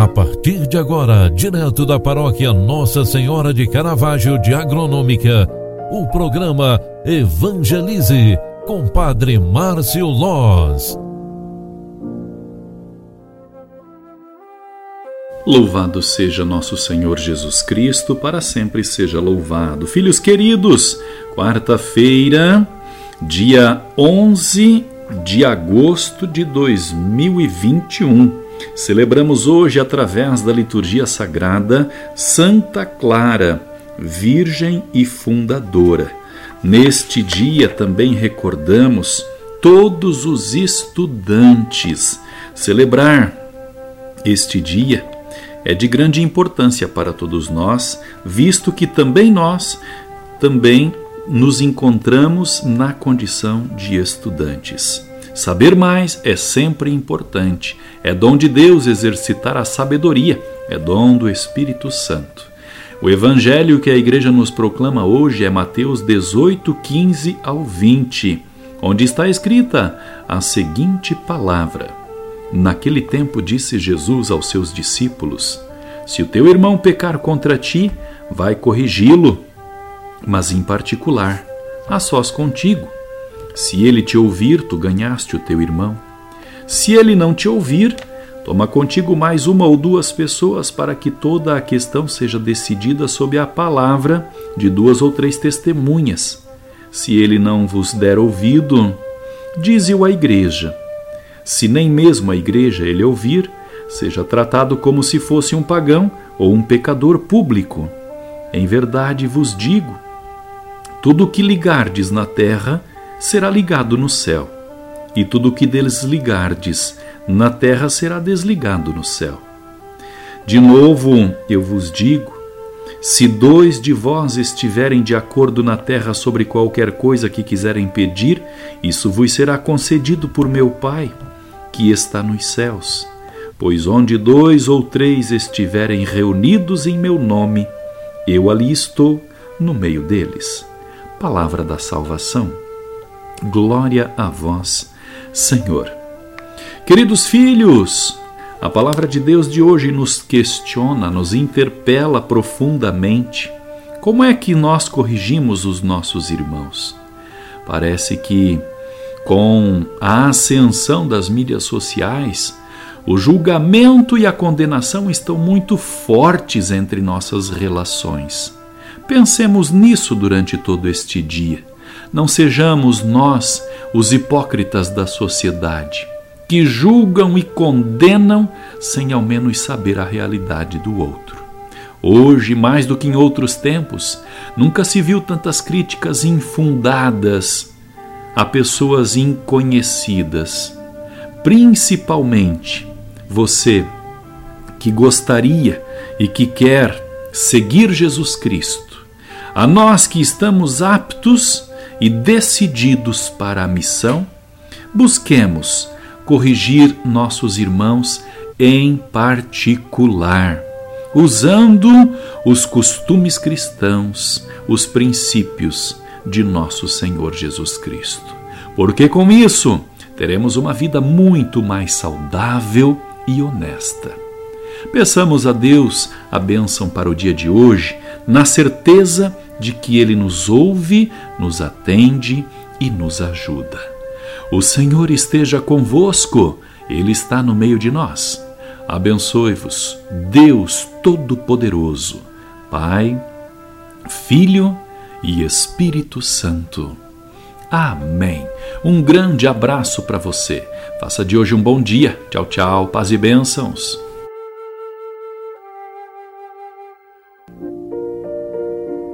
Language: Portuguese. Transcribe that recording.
A partir de agora, direto da paróquia Nossa Senhora de Caravaggio de Agronômica, o programa Evangelize com Padre Márcio Loz. Louvado seja nosso Senhor Jesus Cristo, para sempre seja louvado. Filhos queridos, quarta-feira, dia 11 de agosto de 2021. Celebramos hoje, através da liturgia sagrada, Santa Clara, Virgem e Fundadora. Neste dia também recordamos todos os estudantes. Celebrar este dia é de grande importância para todos nós, visto que também nós também nos encontramos na condição de estudantes. Saber mais é sempre importante. É dom de Deus exercitar a sabedoria, é dom do Espírito Santo. O evangelho que a igreja nos proclama hoje é Mateus 18, 15 ao 20, onde está escrita a seguinte palavra: Naquele tempo disse Jesus aos seus discípulos: Se o teu irmão pecar contra ti, vai corrigi-lo, mas em particular, a sós contigo se ele te ouvir, tu ganhaste o teu irmão. Se ele não te ouvir, toma contigo mais uma ou duas pessoas para que toda a questão seja decidida sob a palavra de duas ou três testemunhas. Se ele não vos der ouvido, dize-o à igreja. Se nem mesmo a igreja ele ouvir, seja tratado como se fosse um pagão ou um pecador público. Em verdade vos digo: tudo o que ligardes na terra será ligado no céu, e tudo o que desligardes na terra será desligado no céu. De novo eu vos digo: se dois de vós estiverem de acordo na terra sobre qualquer coisa que quiserem pedir, isso vos será concedido por meu Pai, que está nos céus. Pois onde dois ou três estiverem reunidos em meu nome, eu ali estou no meio deles. Palavra da salvação. Glória a vós, Senhor. Queridos filhos, a palavra de Deus de hoje nos questiona, nos interpela profundamente. Como é que nós corrigimos os nossos irmãos? Parece que, com a ascensão das mídias sociais, o julgamento e a condenação estão muito fortes entre nossas relações. Pensemos nisso durante todo este dia. Não sejamos nós os hipócritas da sociedade, que julgam e condenam sem ao menos saber a realidade do outro. Hoje, mais do que em outros tempos, nunca se viu tantas críticas infundadas a pessoas inconhecidas. Principalmente você que gostaria e que quer seguir Jesus Cristo. A nós que estamos aptos e decididos para a missão, busquemos corrigir nossos irmãos em particular, usando os costumes cristãos, os princípios de nosso Senhor Jesus Cristo. Porque com isso teremos uma vida muito mais saudável e honesta. Peçamos a Deus a bênção para o dia de hoje, na certeza de que Ele nos ouve, nos atende e nos ajuda. O Senhor esteja convosco, Ele está no meio de nós. Abençoe-vos, Deus Todo-Poderoso, Pai, Filho e Espírito Santo. Amém. Um grande abraço para você. Faça de hoje um bom dia. Tchau, tchau. Paz e bênçãos.